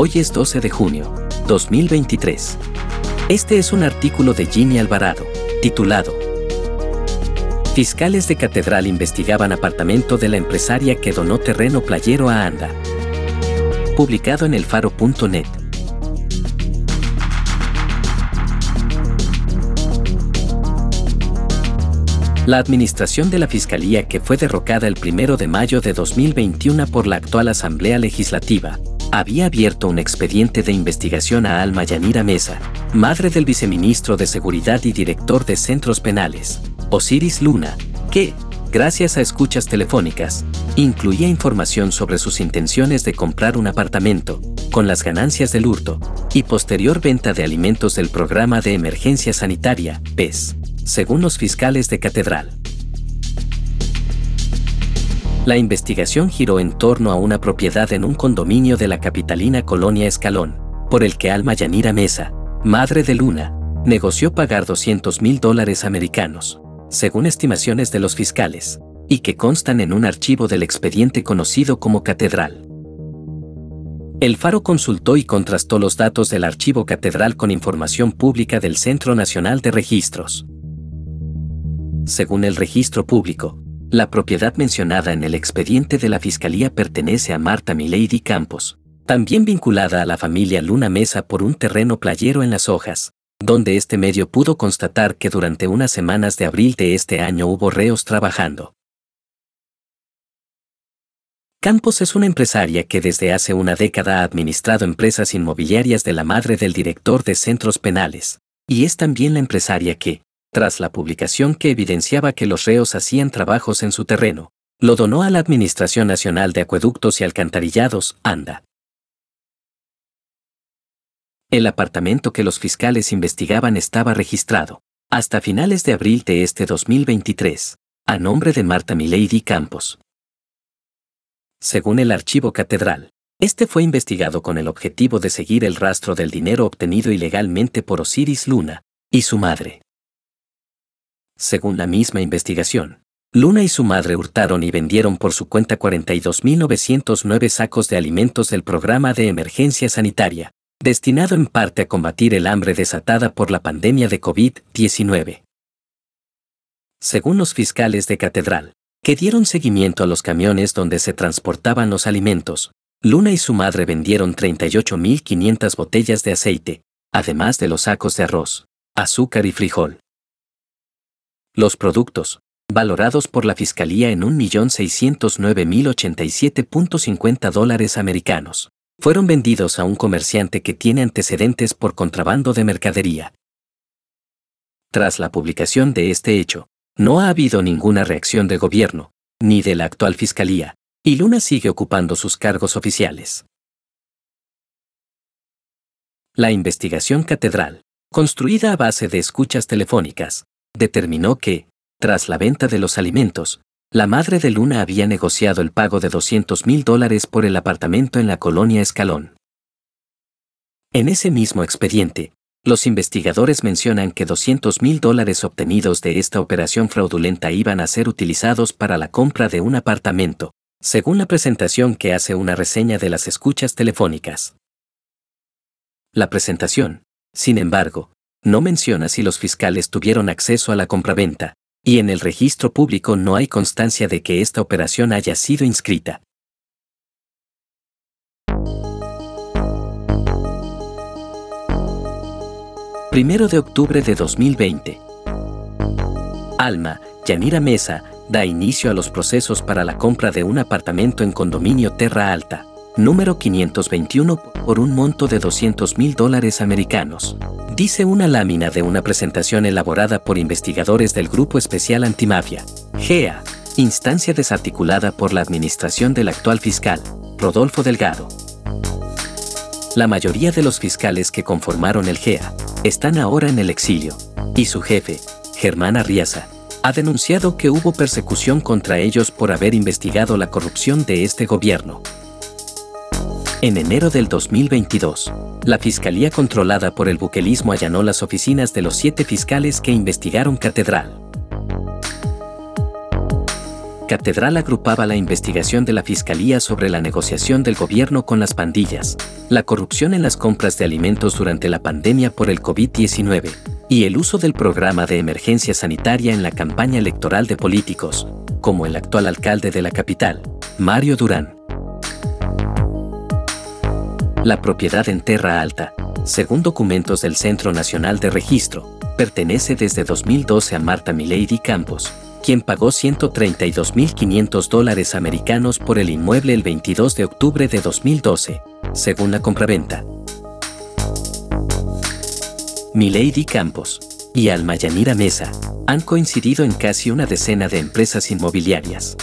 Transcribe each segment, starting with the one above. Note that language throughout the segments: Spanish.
Hoy es 12 de junio, 2023. Este es un artículo de Ginny Alvarado, titulado Fiscales de Catedral investigaban apartamento de la empresaria que donó terreno playero a Anda. Publicado en elfaro.net. La administración de la Fiscalía que fue derrocada el 1 de mayo de 2021 por la actual Asamblea Legislativa, había abierto un expediente de investigación a Alma Yanira Mesa, madre del viceministro de Seguridad y director de Centros Penales, Osiris Luna, que, gracias a escuchas telefónicas, incluía información sobre sus intenciones de comprar un apartamento, con las ganancias del hurto, y posterior venta de alimentos del programa de emergencia sanitaria, PES, según los fiscales de Catedral. La investigación giró en torno a una propiedad en un condominio de la capitalina colonia Escalón, por el que Alma Yanira Mesa, madre de Luna, negoció pagar 200 mil dólares americanos, según estimaciones de los fiscales, y que constan en un archivo del expediente conocido como Catedral. El Faro consultó y contrastó los datos del archivo Catedral con información pública del Centro Nacional de Registros. Según el registro público, la propiedad mencionada en el expediente de la Fiscalía pertenece a Marta Milady Campos, también vinculada a la familia Luna Mesa por un terreno playero en las hojas, donde este medio pudo constatar que durante unas semanas de abril de este año hubo reos trabajando. Campos es una empresaria que desde hace una década ha administrado empresas inmobiliarias de la madre del director de centros penales, y es también la empresaria que, tras la publicación que evidenciaba que los reos hacían trabajos en su terreno, lo donó a la Administración Nacional de Acueductos y Alcantarillados, ANDA. El apartamento que los fiscales investigaban estaba registrado, hasta finales de abril de este 2023, a nombre de Marta Milady Campos. Según el archivo catedral, este fue investigado con el objetivo de seguir el rastro del dinero obtenido ilegalmente por Osiris Luna y su madre. Según la misma investigación, Luna y su madre hurtaron y vendieron por su cuenta 42.909 sacos de alimentos del programa de emergencia sanitaria, destinado en parte a combatir el hambre desatada por la pandemia de COVID-19. Según los fiscales de Catedral, que dieron seguimiento a los camiones donde se transportaban los alimentos, Luna y su madre vendieron 38.500 botellas de aceite, además de los sacos de arroz, azúcar y frijol. Los productos, valorados por la Fiscalía en 1.609.087.50 dólares americanos, fueron vendidos a un comerciante que tiene antecedentes por contrabando de mercadería. Tras la publicación de este hecho, no ha habido ninguna reacción de gobierno, ni de la actual Fiscalía, y Luna sigue ocupando sus cargos oficiales. La investigación catedral, construida a base de escuchas telefónicas, determinó que, tras la venta de los alimentos, la madre de Luna había negociado el pago de 200 mil dólares por el apartamento en la colonia Escalón. En ese mismo expediente, los investigadores mencionan que 200 mil dólares obtenidos de esta operación fraudulenta iban a ser utilizados para la compra de un apartamento, según la presentación que hace una reseña de las escuchas telefónicas. La presentación, sin embargo, no menciona si los fiscales tuvieron acceso a la compraventa, y en el registro público no hay constancia de que esta operación haya sido inscrita. Primero de octubre de 2020. Alma, Yanira Mesa, da inicio a los procesos para la compra de un apartamento en condominio Terra Alta, número 521, por un monto de 200 mil dólares americanos dice una lámina de una presentación elaborada por investigadores del Grupo Especial Antimafia, GEA, instancia desarticulada por la administración del actual fiscal, Rodolfo Delgado. La mayoría de los fiscales que conformaron el GEA están ahora en el exilio, y su jefe, Germán Arriaza, ha denunciado que hubo persecución contra ellos por haber investigado la corrupción de este gobierno. En enero del 2022, la Fiscalía controlada por el buquelismo allanó las oficinas de los siete fiscales que investigaron Catedral. Catedral agrupaba la investigación de la Fiscalía sobre la negociación del gobierno con las pandillas, la corrupción en las compras de alimentos durante la pandemia por el COVID-19 y el uso del programa de emergencia sanitaria en la campaña electoral de políticos, como el actual alcalde de la capital, Mario Durán. La propiedad en Terra Alta, según documentos del Centro Nacional de Registro, pertenece desde 2012 a Marta Milady Campos, quien pagó 132.500 dólares americanos por el inmueble el 22 de octubre de 2012, según la compraventa. Milady Campos y Alma Yanira Mesa han coincidido en casi una decena de empresas inmobiliarias.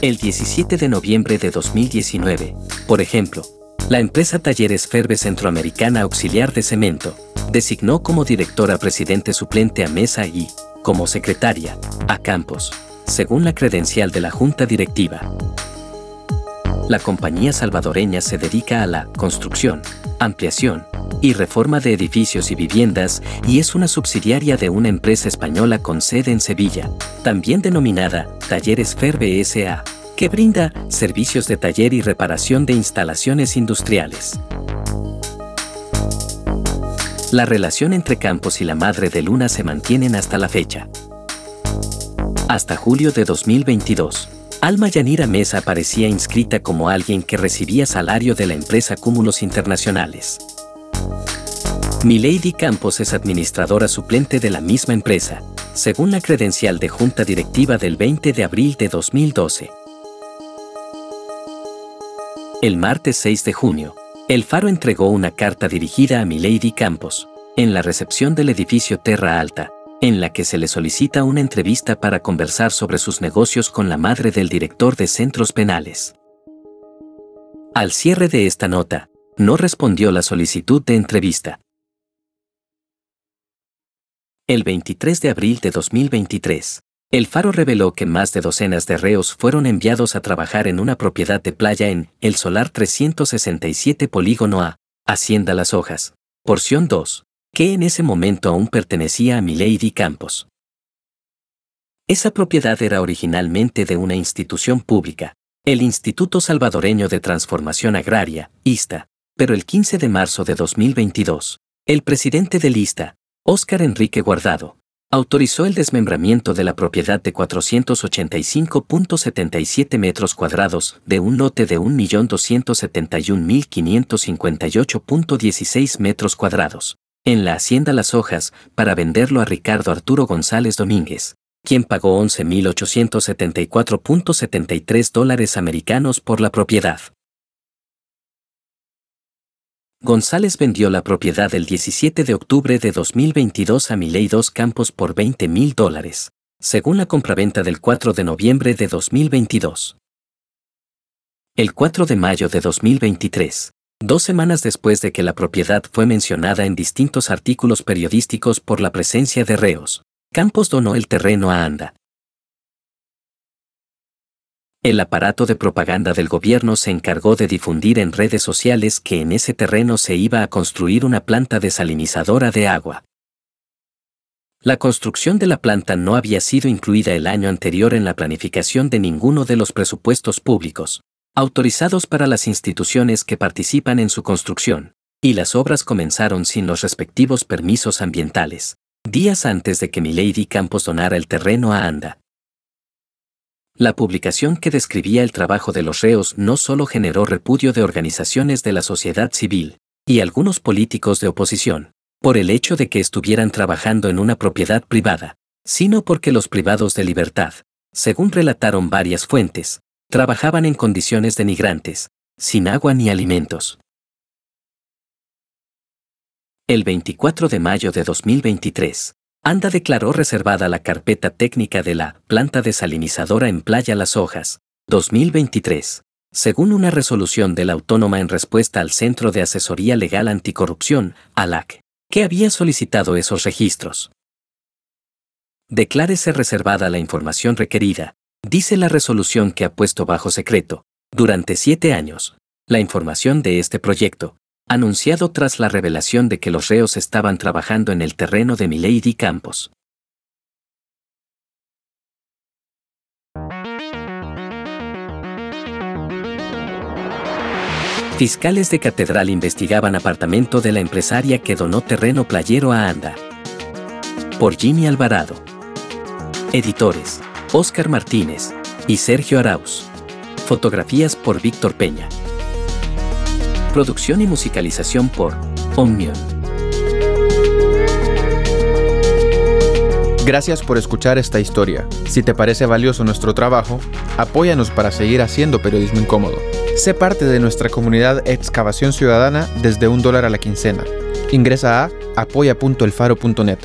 El 17 de noviembre de 2019, por ejemplo, la empresa Talleres Ferbe Centroamericana Auxiliar de Cemento designó como directora presidente suplente a Mesa y, como secretaria, a Campos, según la credencial de la Junta Directiva. La compañía salvadoreña se dedica a la construcción, ampliación y reforma de edificios y viviendas y es una subsidiaria de una empresa española con sede en Sevilla, también denominada Talleres Ferbe S.A., que brinda servicios de taller y reparación de instalaciones industriales. La relación entre Campos y la madre de Luna se mantienen hasta la fecha. Hasta julio de 2022, Alma Yanira Mesa aparecía inscrita como alguien que recibía salario de la empresa Cúmulos Internacionales. Milady Campos es administradora suplente de la misma empresa, según la credencial de Junta Directiva del 20 de abril de 2012. El martes 6 de junio, el Faro entregó una carta dirigida a Milady Campos, en la recepción del edificio Terra Alta, en la que se le solicita una entrevista para conversar sobre sus negocios con la madre del director de centros penales. Al cierre de esta nota, no respondió la solicitud de entrevista. El 23 de abril de 2023, el Faro reveló que más de docenas de reos fueron enviados a trabajar en una propiedad de playa en El Solar 367 Polígono A, Hacienda Las Hojas, porción 2, que en ese momento aún pertenecía a Milady Campos. Esa propiedad era originalmente de una institución pública, el Instituto Salvadoreño de Transformación Agraria, ISTA, pero el 15 de marzo de 2022, el presidente del ISTA, Óscar Enrique Guardado, autorizó el desmembramiento de la propiedad de 485.77 metros cuadrados de un lote de 1.271.558.16 metros cuadrados, en la Hacienda Las Hojas, para venderlo a Ricardo Arturo González Domínguez, quien pagó 11.874.73 dólares americanos por la propiedad. González vendió la propiedad el 17 de octubre de 2022 a Miley Dos Campos por 20 mil dólares, según la compraventa del 4 de noviembre de 2022. El 4 de mayo de 2023, dos semanas después de que la propiedad fue mencionada en distintos artículos periodísticos por la presencia de reos, Campos donó el terreno a Anda, el aparato de propaganda del gobierno se encargó de difundir en redes sociales que en ese terreno se iba a construir una planta desalinizadora de agua. La construcción de la planta no había sido incluida el año anterior en la planificación de ninguno de los presupuestos públicos, autorizados para las instituciones que participan en su construcción, y las obras comenzaron sin los respectivos permisos ambientales, días antes de que Milady Campos donara el terreno a ANDA. La publicación que describía el trabajo de los reos no solo generó repudio de organizaciones de la sociedad civil y algunos políticos de oposición, por el hecho de que estuvieran trabajando en una propiedad privada, sino porque los privados de libertad, según relataron varias fuentes, trabajaban en condiciones denigrantes, sin agua ni alimentos. El 24 de mayo de 2023, ANDA declaró reservada la carpeta técnica de la planta desalinizadora en Playa Las Hojas, 2023, según una resolución de la Autónoma en respuesta al Centro de Asesoría Legal Anticorrupción, ALAC, que había solicitado esos registros. Declárese reservada la información requerida, dice la resolución que ha puesto bajo secreto, durante siete años, la información de este proyecto, anunciado tras la revelación de que los reos estaban trabajando en el terreno de Milady Campos. Fiscales de Catedral investigaban apartamento de la empresaria que donó terreno playero a Anda. Por Jimmy Alvarado. Editores, Oscar Martínez y Sergio Arauz. Fotografías por Víctor Peña. Producción y musicalización por Omnium. Gracias por escuchar esta historia. Si te parece valioso nuestro trabajo, apóyanos para seguir haciendo periodismo incómodo. Sé parte de nuestra comunidad Excavación Ciudadana desde un dólar a la quincena. Ingresa a apoya.elfaro.net.